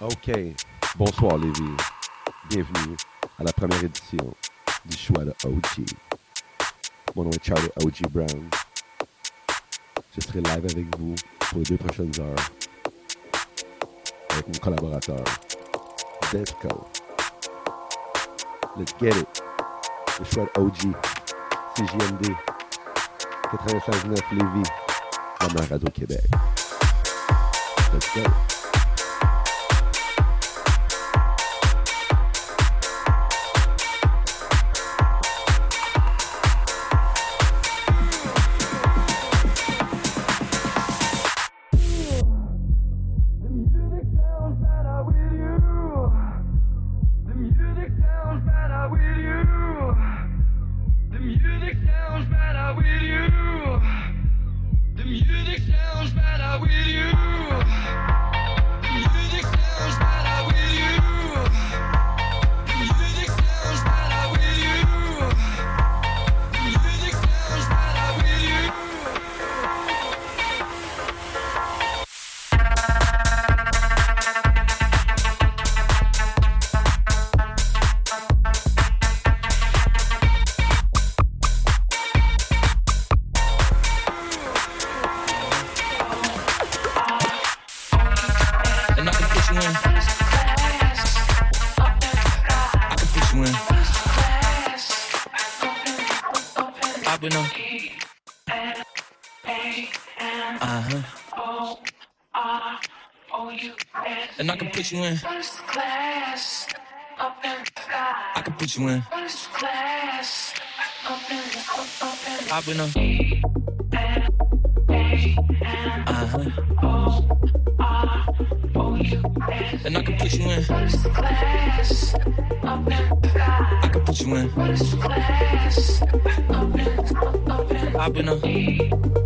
OK. Bonsoir, Lévi. Bienvenue à la première édition du choix de OG. Mon nom est Charlie OG Brown. Je serai live avec vous pour les deux prochaines heures avec mon collaborateur, Desco. Let's get it. Le choix de OG, CJMD, 96.9 Lévis, la radio Québec. Let's go. bitch in First class. I've been a. Uh-huh. And I can put you in. First class. I can put you in. First class. I've been a.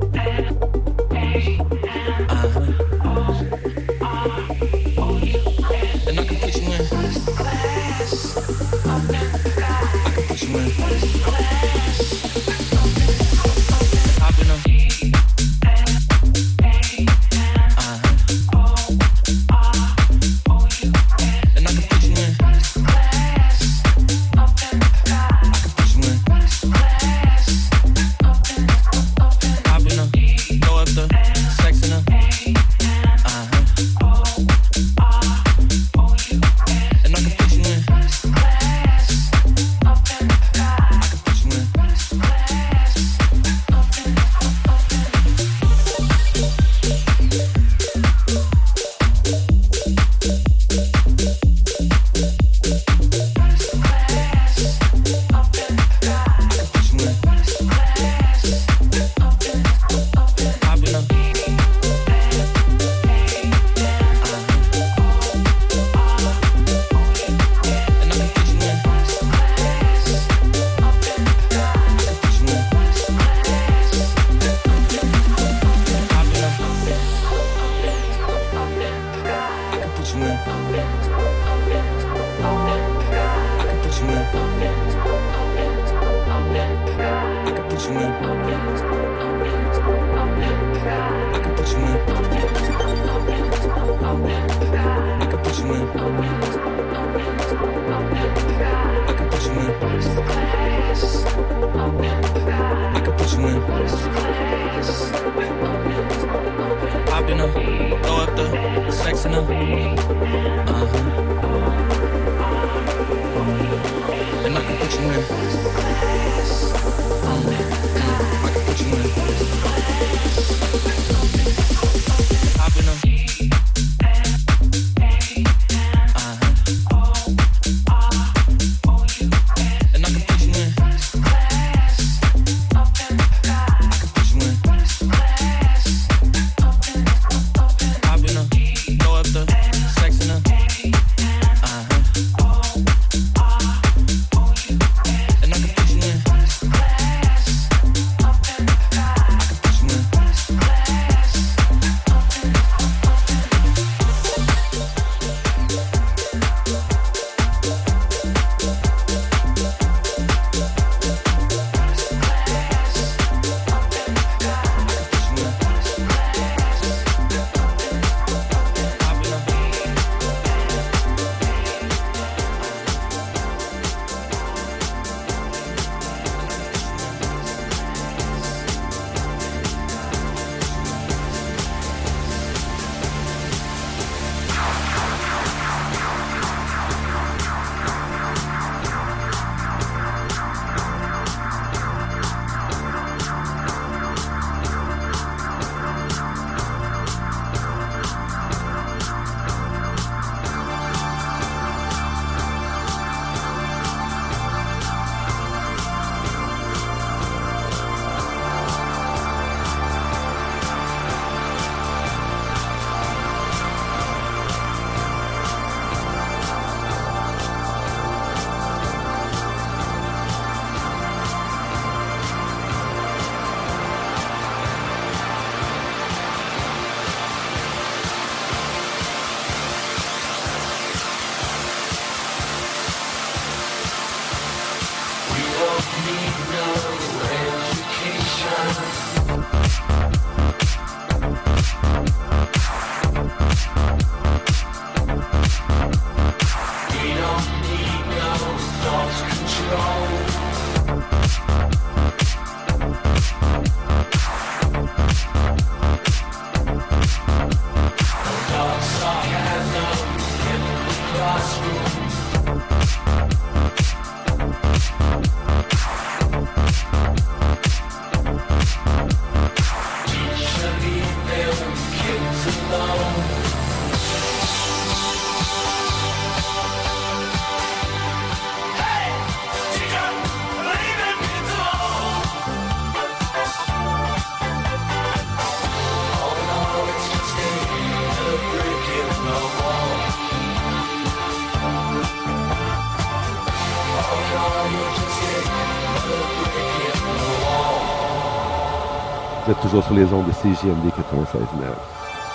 toujours sur les ondes de CJMD 96.9.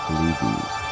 Lévis.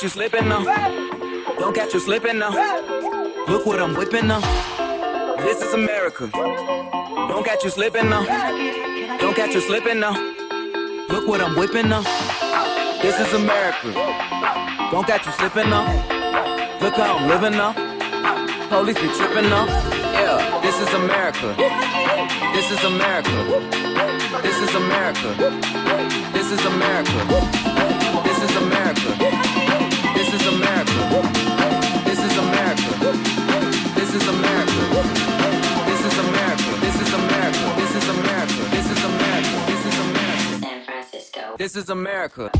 Catch you slipping now. Don't catch you slipping now. Look what I'm whipping now. This is America. Don't catch you slipping now. Don't catch you slipping now. Look what I'm whipping now. This is America. Don't catch you slipping now. Look how I'm living now. Police be tripping now. Yeah, this is America. This is America. This is America. This is America. This is America. This is America. This is America. This is America. This is America. This is America. This is America. This is America. This is America. San Francisco. This is America.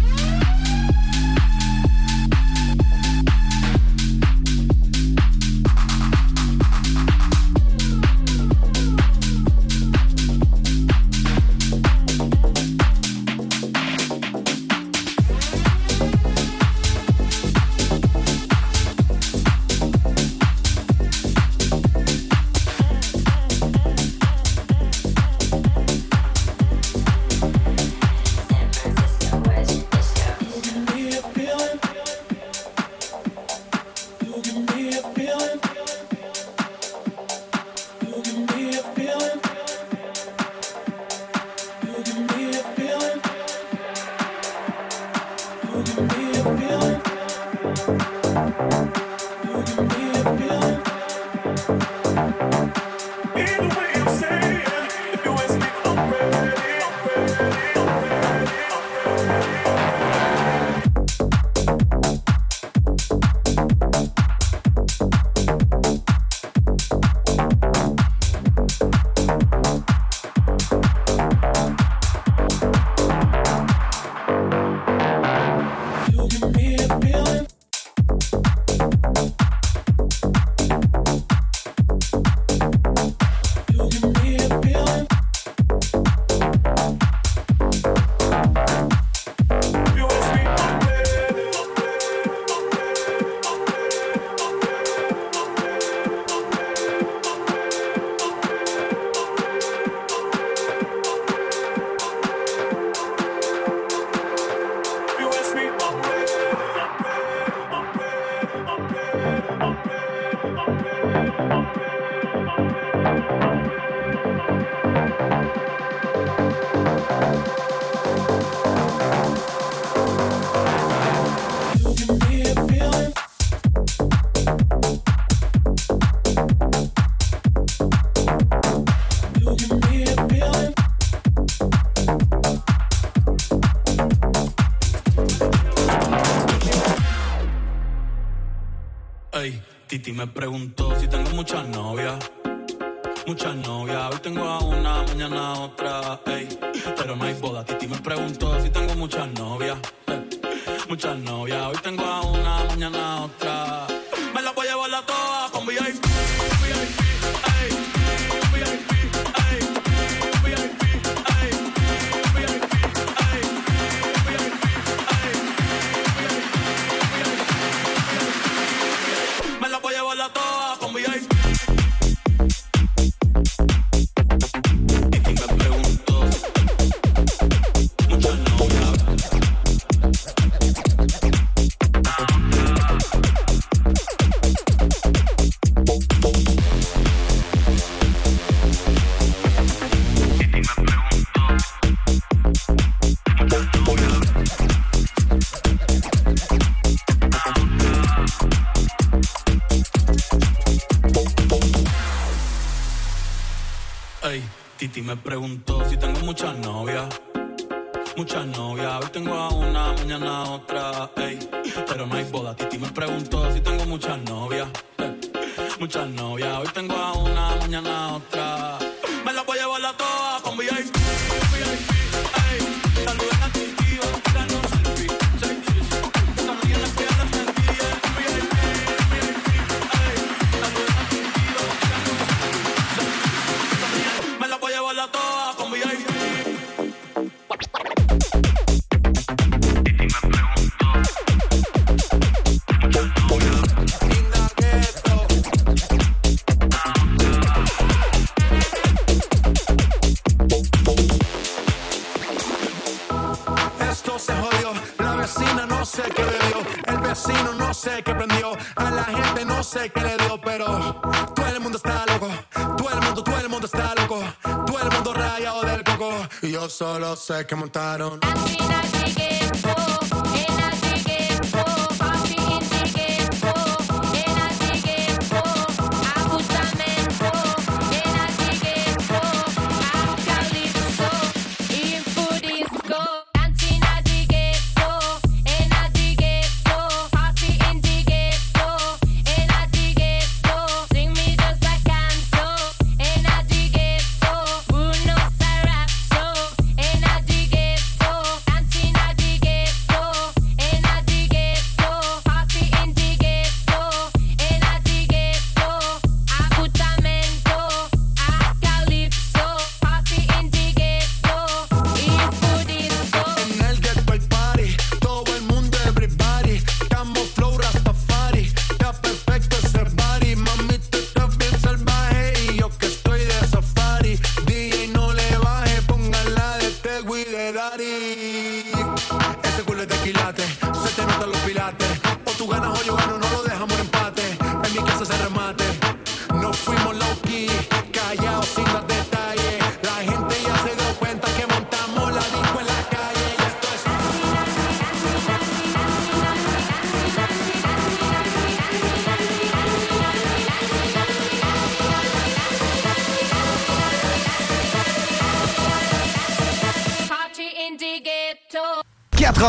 Que montaron.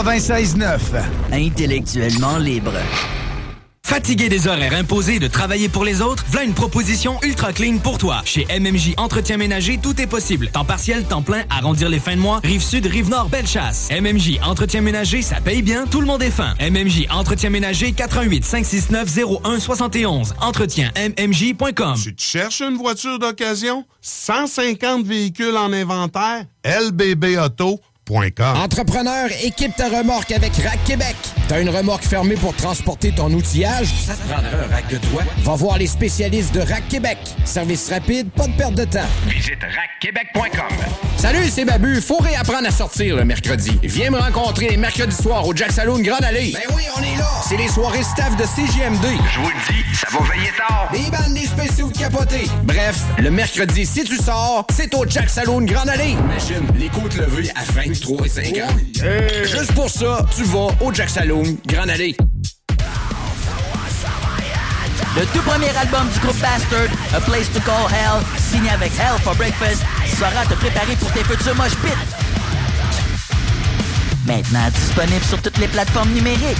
96.9. Intellectuellement libre. Fatigué des horaires imposés de travailler pour les autres? Voilà une proposition ultra clean pour toi. Chez MMJ Entretien Ménager, tout est possible. Temps partiel, temps plein, arrondir les fins de mois, rive sud, rive nord, belle chasse. MMJ Entretien Ménager, ça paye bien, tout le monde est fin. MMJ Entretien Ménager, 88 569 0171. Entretien MMJ.com. Tu cherches une voiture d'occasion? 150 véhicules en inventaire? lbbauto.com. Entrepreneur, équipe ta remorque avec Rack Québec. T'as une remorque fermée pour transporter ton outillage? Ça te prendra un rack de toi? Va voir les spécialistes de Rack Québec. Service rapide, pas de perte de temps. Visite rackquebec.com. Salut, c'est Babu. Faut réapprendre à sortir le mercredi. Viens me rencontrer les mercredis soirs au Jack Saloon Grande Allée. Ben oui, on est là. C'est les soirées staff de CGMD. Je vous le dis, ça va veiller tard. Des bandes, des spéciaux de capotés. Bref, le mercredi, si tu sors, c'est au Jack Saloon Grande Allée. Imagine, les côtes levées à 23 et 50. Juste pour ça, tu vas au Jack Saloon Le tout premier album du groupe Bastard, A Place to Call Hell, signé avec Hell for Breakfast, saura te préparer pour tes futurs mosh pits. Maintenant disponible sur toutes les plateformes numériques.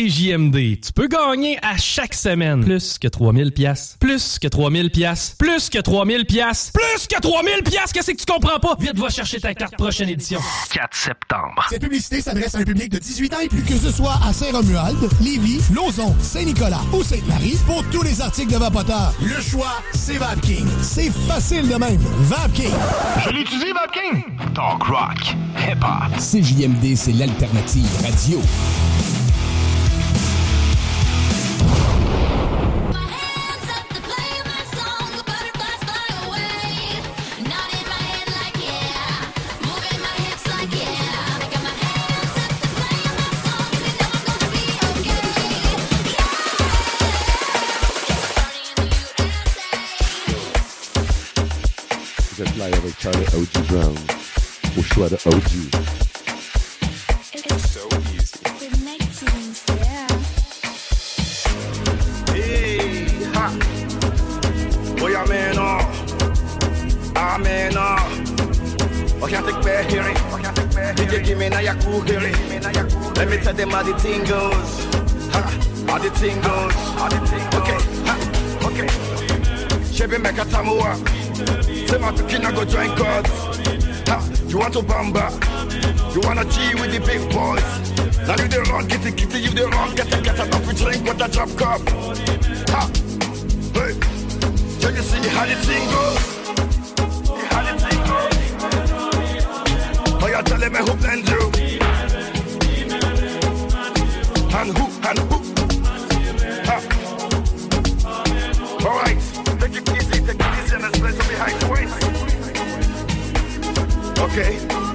CJMD. Tu peux gagner à chaque semaine plus que 3000 pièces, plus que 3000 pièces, plus que 3000 pièces, plus que 3000 pièces. Qu'est-ce que tu comprends pas? Vite va chercher ta carte prochaine édition. 4 septembre. Cette publicité s'adresse à un public de 18 ans et plus. Que ce soit à Saint-Romuald, Lévis, Lauson, Saint-Nicolas ou Sainte-Marie, pour tous les articles de Vapoteur, le choix, c'est VapKing. C'est facile de même. VapKing. Je l'utilise, Vapking. Talk rock, hip-hop. CJMD, c'est l'alternative radio. Vous êtes live avec Charlie O.G. Brown au choix de O.G. Hey, ha. Boy, I'm in awe. I'm in awe. I can't take give me now your cool hearing. Let me tell them how the thing goes. Ha, how the thing goes. Okay, ha, okay. Chevy. Say my picking I go join God. Ha, you want to bamba? You wanna G with the big boys? Now you the wrong, get it, it, you the wrong, get it, get it, off drink with a drop cup. Ha, hey, can you see how the thing goes? How the thing goes? Oh, you telling me who blend you? And who, and who? Ha. All right, Okay.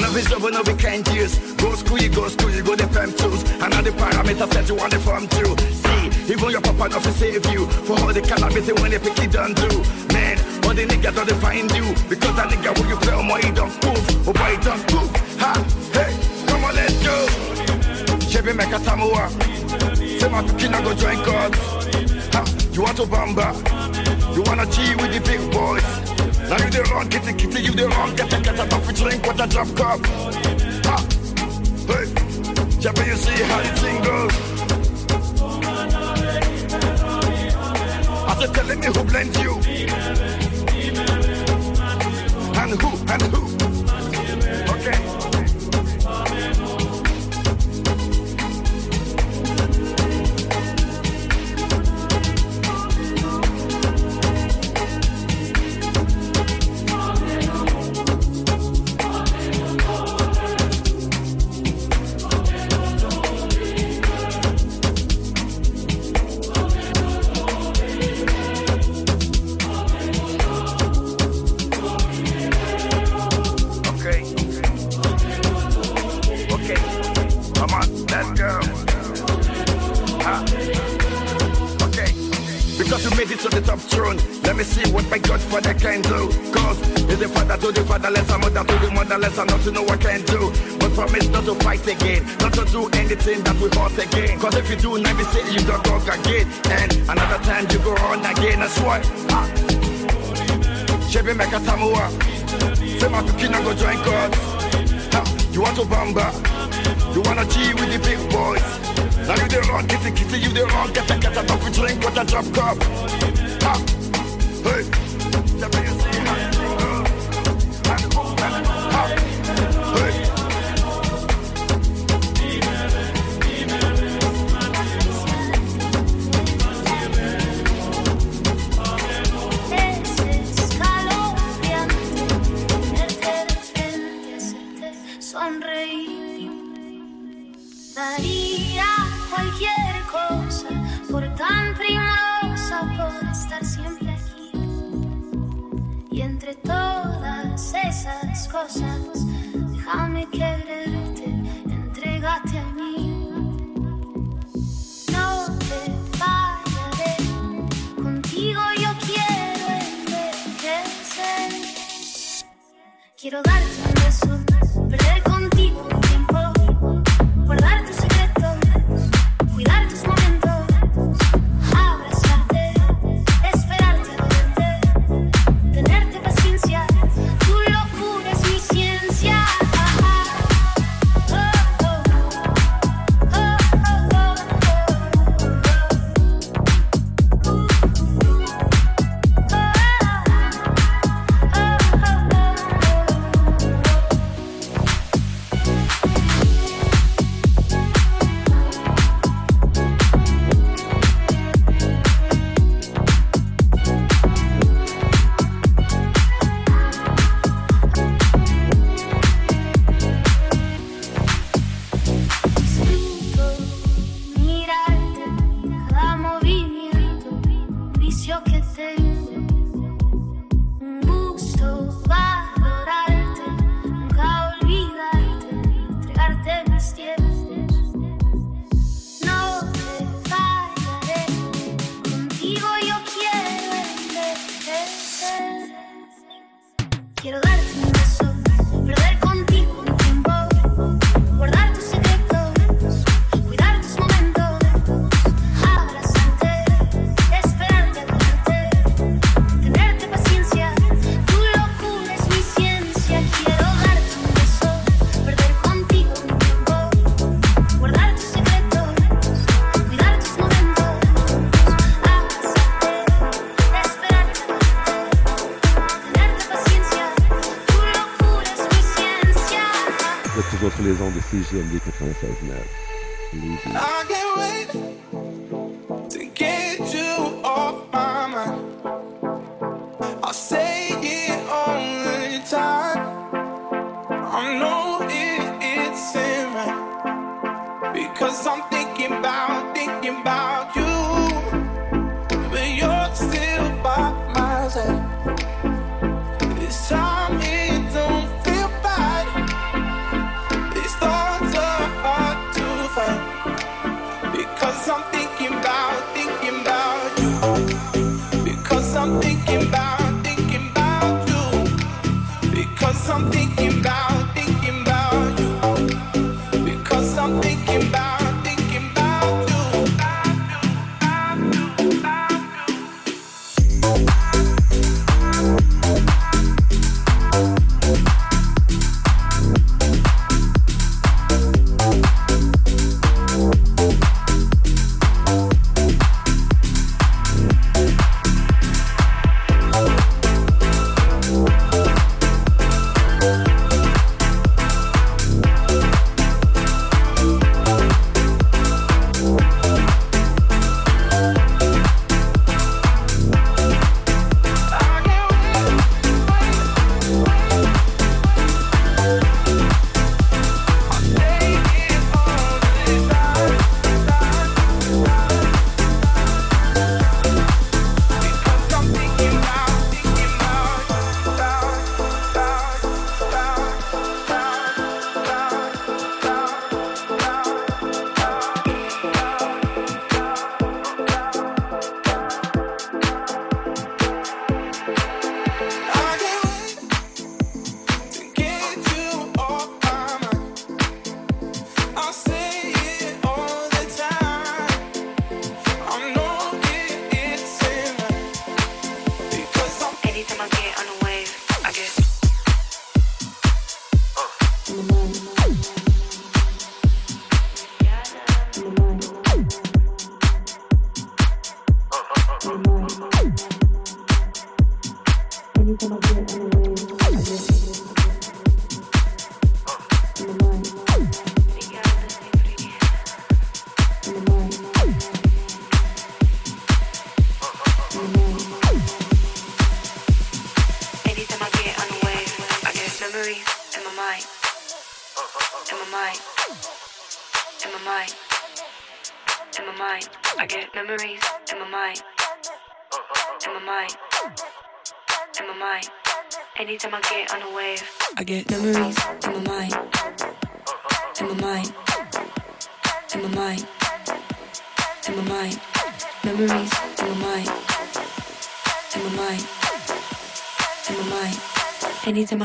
This one no visible, no we can't use. Go school, you go school, you go the fam tools. And now the parameter set you on the farm too. See, even your papa not to save you. For all the calamity when they pick it done do. Man, all the niggas don't find you. Because that nigga when you play on my don't move. Oh boy, don't move. Ha, hey, come on, let's go. Chevy make a tamua. Say my kid go join God. Ha, you want to bamba? You wanna G with the big boys? Now you the wrong, get it, you the wrong, it, get it, off drink with a drop cup. Ha, hey, Chevy, you see how the thing goes? I said, telling me who blends you. You do, now we say you don't go again. And another time you go on again, that's why. Ah. Chevy make a tamua. Say my cooking go join God. Ha, you want to bamba? You wanna G with the big boys? Now you the wrong, kitty kitty, you the wrong, get a get a drink with a drop cup. Ha, hey,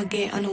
get on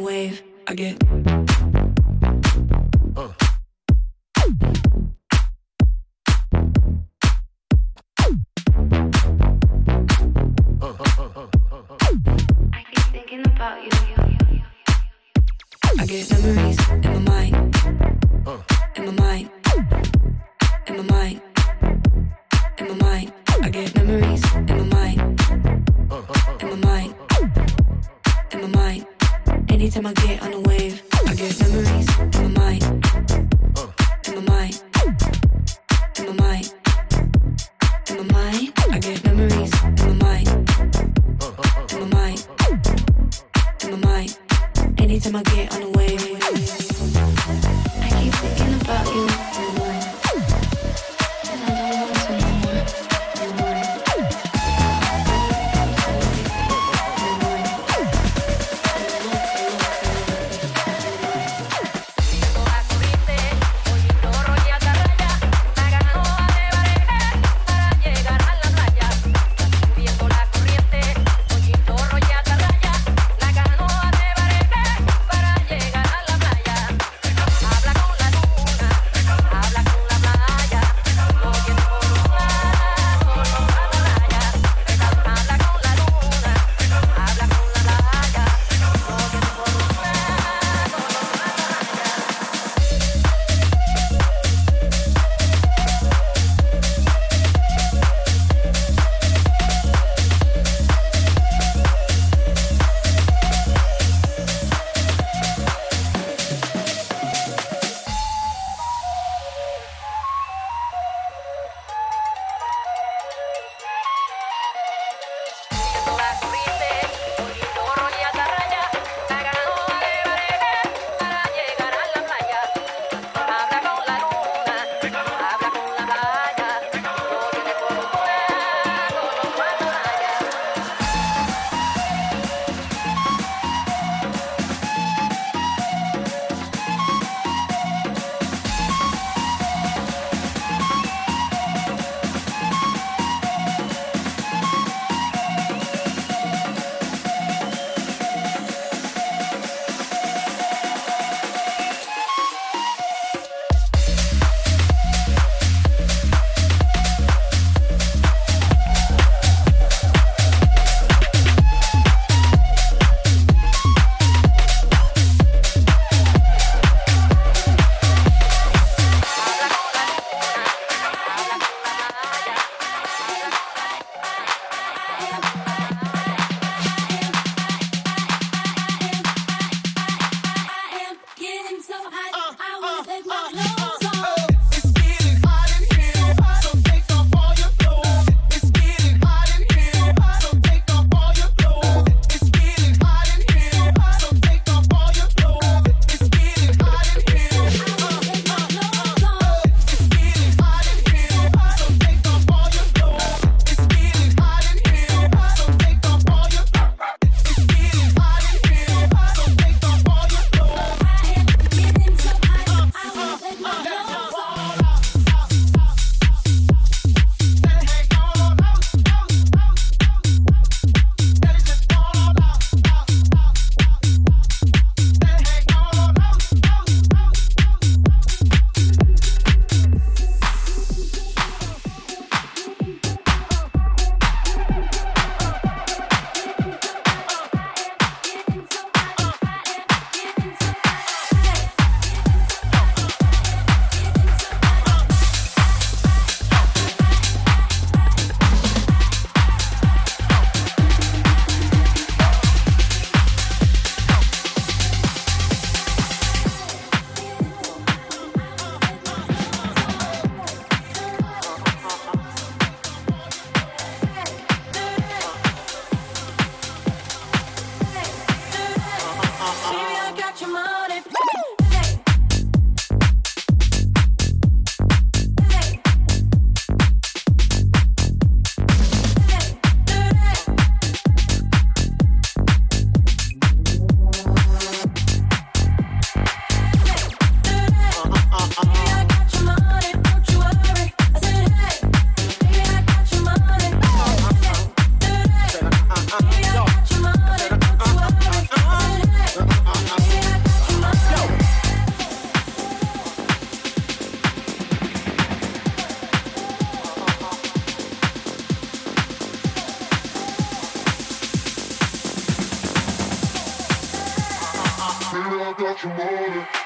I got you more.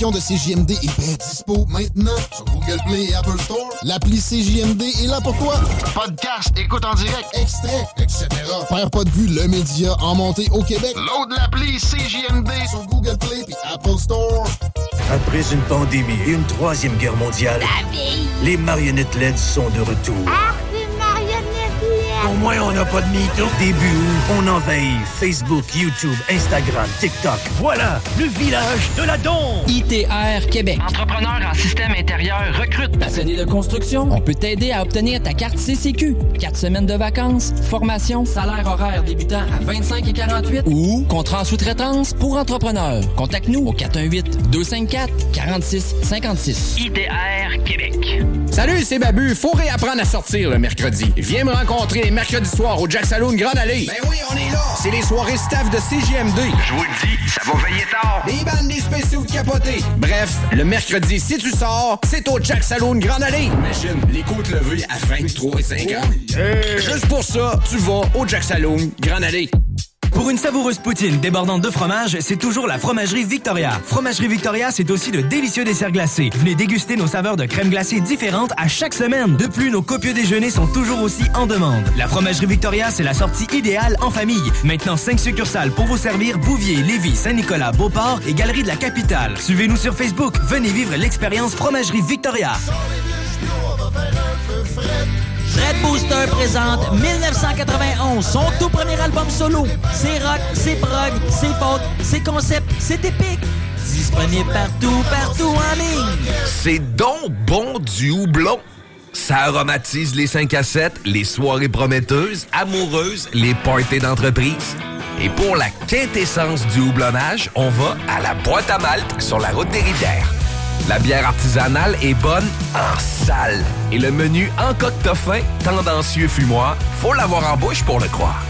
Application de CJMD est bien dispo maintenant sur Google Play et Apple Store. L'appli CJMD est là pour toi. Podcast, écoute en direct, extrait, etc. Père pas de vue, le média en montée au Québec. Load l'appli CJMD sur Google Play et Apple Store. Après une pandémie et une troisième guerre mondiale, les marionnettes LED sont de retour. Au moins, on n'a pas de mytho. Début août, on envahit Facebook, YouTube, Instagram, TikTok. Voilà, le village de la Don. ITR Québec. Entrepreneur en système intérieur recrute. Passionné de construction, on peut t'aider à obtenir ta carte CCQ. Quatre semaines de vacances, formation, salaire horaire débutant à 25 et 48 ou contrat en sous-traitance pour entrepreneurs. Contacte-nous au 418-254-4656. ITR Québec. Salut, c'est Babu. Faut réapprendre à sortir le mercredi. Viens me rencontrer les mercredis soirs au Jack Saloon Grande Allée. Ben oui, on est là. C'est les soirées staff de CGMD. Je vous le dis, ça va veiller tard. Des bandes, des spéciaux de capotés. Bref, le mercredi, si tu sors, c'est au Jack Saloon Grande Allée. Imagine, les côtes levées à 23 et 50. Juste pour ça, tu vas au Jack Saloon Grande Allée. Pour une savoureuse poutine débordante de fromage, c'est toujours la Fromagerie Victoria. Fromagerie Victoria, c'est aussi de délicieux desserts glacés. Venez déguster nos saveurs de crème glacée différentes à chaque semaine. De plus, nos copieux déjeuners sont toujours aussi en demande. La Fromagerie Victoria, c'est la sortie idéale en famille. Maintenant, 5 succursales pour vous servir Bouvier, Lévis, Saint-Nicolas, Beauport et Galerie de la Capitale. Suivez-nous sur Facebook. Venez vivre l'expérience Fromagerie Victoria. Booster présente 1991, son tout premier album solo. C'est rock, c'est prog, c'est folk, c'est concept, c'est épique. Disponible partout, partout en ligne. C'est donc bon du houblon. Ça aromatise les 5 à 7, les soirées prometteuses, amoureuses, les parties d'entreprise. Et pour la quintessence du houblonnage, on va à la boîte à malte sur la route des rivières. La bière artisanale est bonne en salle. Et le menu en coque fin, tendancieux fumoir, faut l'avoir en bouche pour le croire.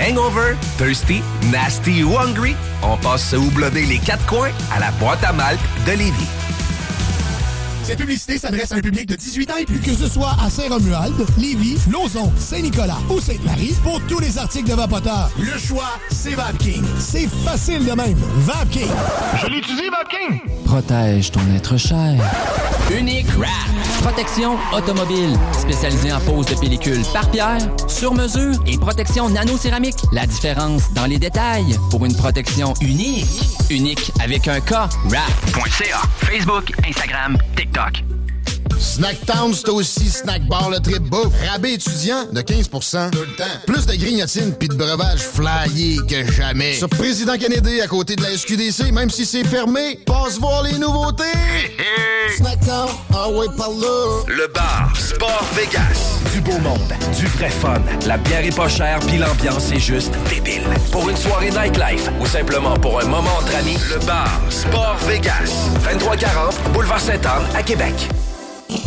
Hangover, thirsty, nasty ou hungry, on passe se houblonner les quatre coins à la boîte à malte de Lévis. Cette publicité s'adresse à un public de 18 ans et plus. Que ce soit à Saint-Romuald, Lévis, Lauson, Saint-Nicolas ou Sainte-Marie, pour tous les articles de Vapoteur, le choix, c'est VapKing. C'est facile de même. VapKing. Je l'utilise, Vapking. Protège ton être cher. Unique Wrap. Protection automobile. Spécialisée en pose de pellicule par pierre, sur mesure et protection nano-céramique. La différence dans les détails pour une protection unique. Unique avec un K. Wrap.ca. Facebook, Instagram, TikTok. Jack. Snacktown, c'est aussi Snack Bar le trip bouffe. Rabais étudiant de 15% Tout le temps. Plus de grignotines puis de breuvages flyés que jamais. Sur Président Kennedy, à côté de la SQDC, même si c'est fermé, passe voir les nouveautés. Snacktown, ah ouais, par là. Le bar Sport Vegas. Du beau monde, du vrai fun. La bière est pas chère, puis l'ambiance est juste débile. Pour une soirée nightlife ou simplement pour un moment entre amis, le bar Sport Vegas. 2340 Boulevard Sainte-Anne à Québec.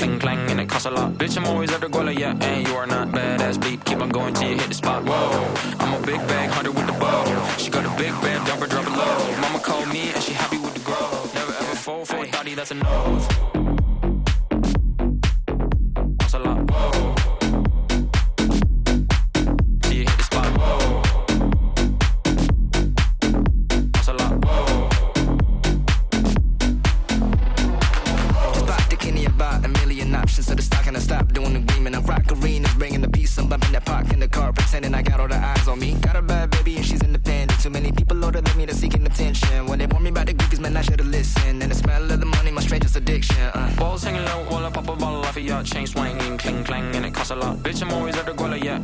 clang clang, and it costs a lot. Bitch, I'm always at the goalie, yeah, and you are not badass beep. Keep on going till you hit the spot. Whoa. pretend and I got all the eyes on me. Got a bad baby and she's independent. Too many people older than me to seeking attention. When they warn me about the gookies, man, I should've listened. And the smell of the money, my strangest addiction. Uh. Balls hanging low, while I pop a bottle off a yacht, chain swinging, cling clang, and it costs a lot. Bitch, I'm always at the guala, yeah.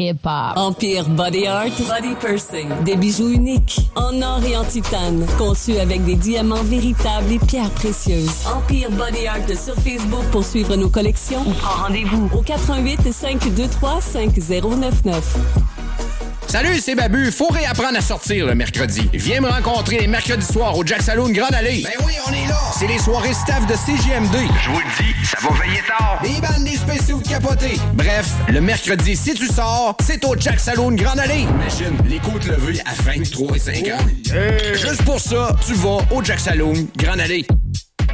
Rock, hip hop. Empire Body Art, Body Pursing. Des bijoux uniques, en or et en titane, conçus avec des diamants véritables et pierres précieuses. Empire Body Art sur Facebook pour suivre nos collections ou rendez-vous au 88 523 5099. Salut, c'est Babu. Faut réapprendre à sortir le mercredi. Viens me rencontrer les mercredis soirs au Jack Saloon Grande Allée. Ben oui, on est là. C'est les soirées staff de CGMD. Je vous le dis, ça va veiller tard. Des bandes, des spéciaux de capotés. Bref, le mercredi, si tu sors, c'est au Jack Saloon Grande Allée. Imagine, les côtes levées à 23 et 50. Juste pour ça, tu vas au Jack Saloon Grande Allée.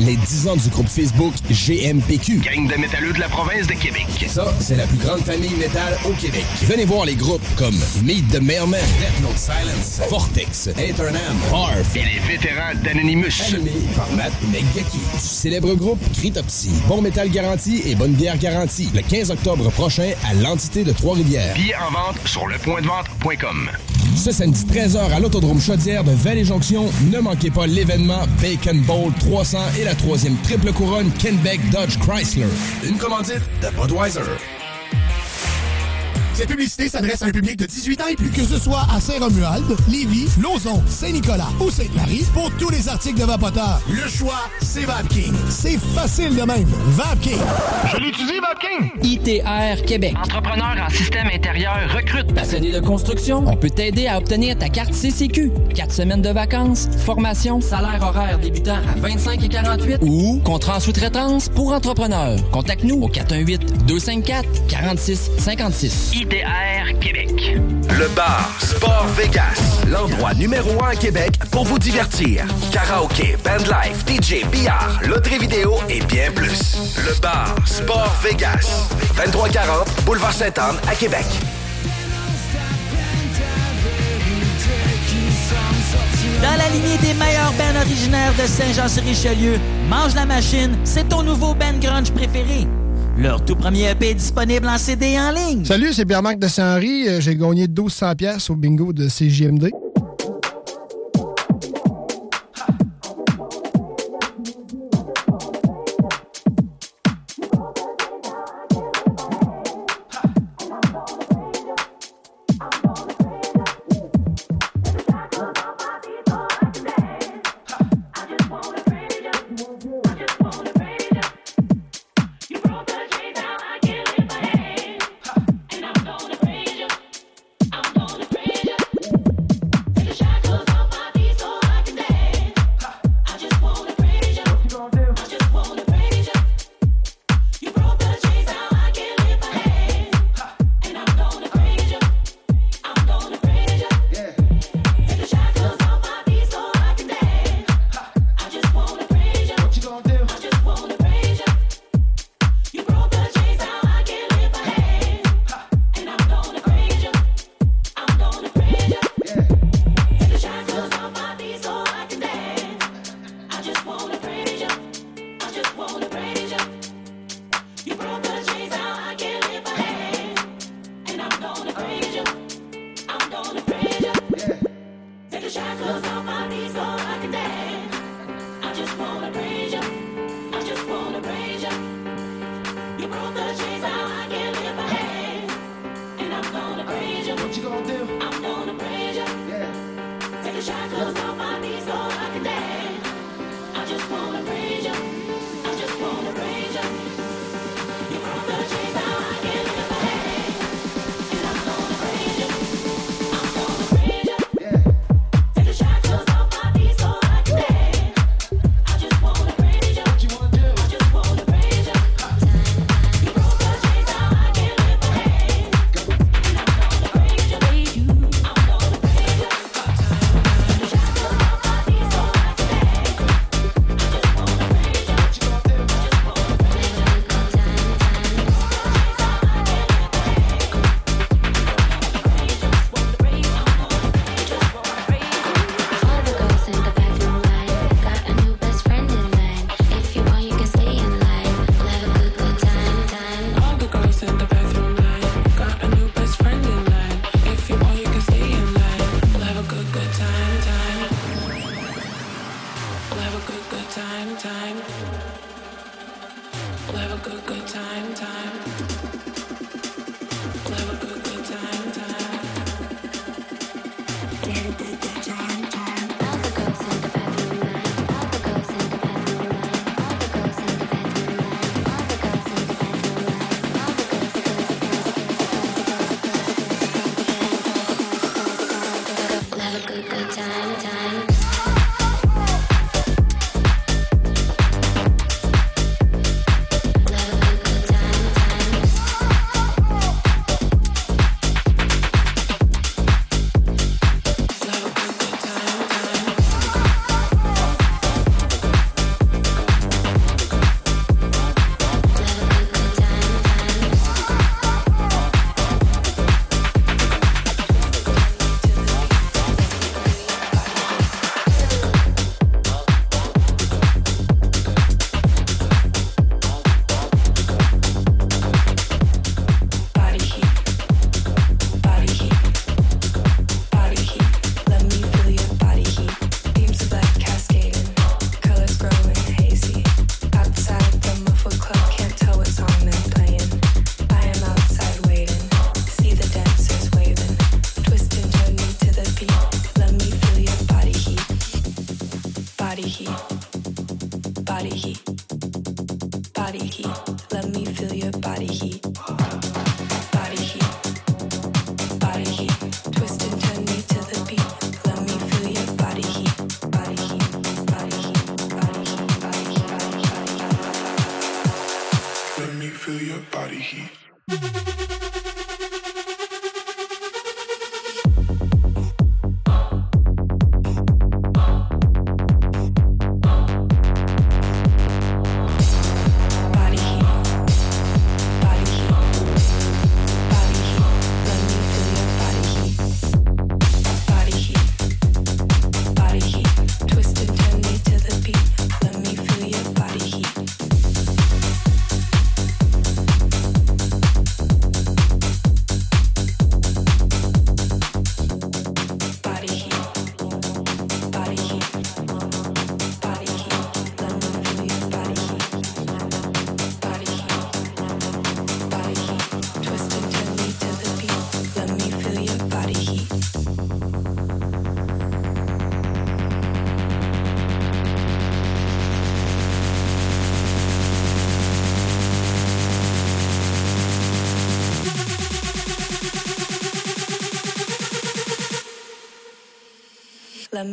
les 10 ans du groupe Facebook GMPQ. Gang de métalleux de la province de Québec. Ça, c'est la plus grande famille métal au Québec. Venez voir les groupes comme Meet the Mailman, Death Note Silence, Vortex, Eternam, Barf Et les vétérans d'Anonymous. animé par Matt McGucky. Du célèbre groupe Cryptopsy. Bon métal garanti et bonne bière garantie. Le 15 octobre prochain à l'entité de Trois-Rivières. Billets en vente sur lepointdevente.com. Ce samedi 13h à l'Autodrome Chaudière de Vallée-Jonction, ne manquez pas l'événement Bacon Bowl 300 et la troisième triple couronne Kenbeck Dodge Chrysler. Une commandite de Budweiser. Cette publicité s'adresse à un public de 18 ans et plus, que ce soit à Saint-Romuald, Lévis, Lauson, Saint-Nicolas ou Sainte-Marie, pour tous les articles de Vapoteur. Le choix, c'est VapKing. C'est facile de même. VapKing. Je l'utilise, VapKing. ITR Québec. Entrepreneur en système intérieur recrute. Passionné de construction, on peut t'aider à obtenir ta carte CCQ. Quatre semaines de vacances, formation, salaire horaire débutant à 25 et 48 ou contrat en sous-traitance pour entrepreneurs. Contacte-nous au 418 254 46 56. ITR Québec. Le bar Sport Vegas, l'endroit numéro un à Québec pour vous divertir. Karaoke, bandlife, DJ, billard, loterie vidéo et bien plus. Le bar Sport Vegas, 2340 Boulevard Sainte-Anne à Québec. Dans la lignée des meilleurs bands originaires de Saint-Jean-sur-Richelieu, Mange la Machine, c'est ton nouveau band grunge préféré. Leur tout premier EP disponible en CD en ligne. Salut, c'est Pierre-Marc de Saint-Henri. Euh, J'ai gagné 1200 pièces au bingo de CJMD. what you gonna do?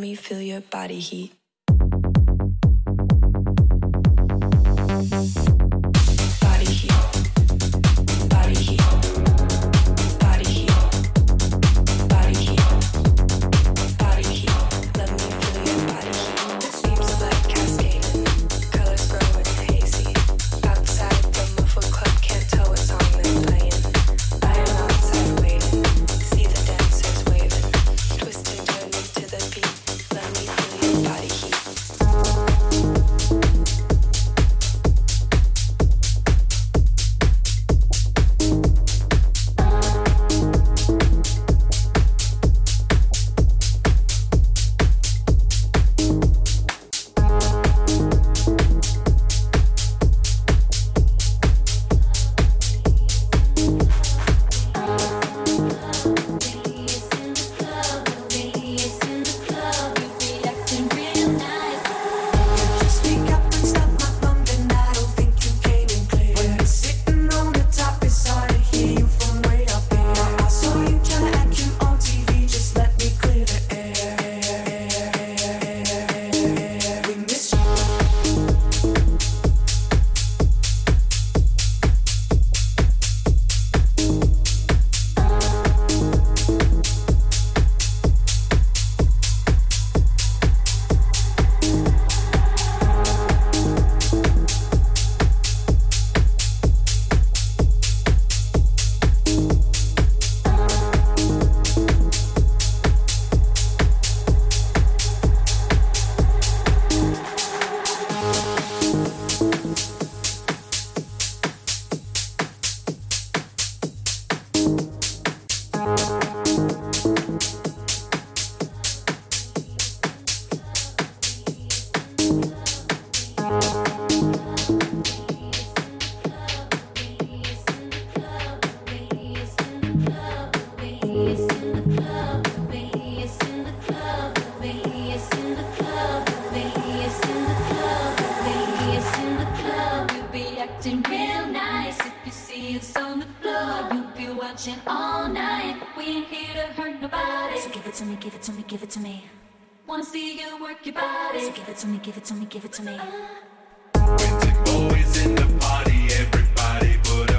Me feel your body heat. Give it to me, give it to me, give it to me. Wanna see you work your body. So give it to me, give it to me, give it to me. Uh-huh. It's boys in the party, everybody put up.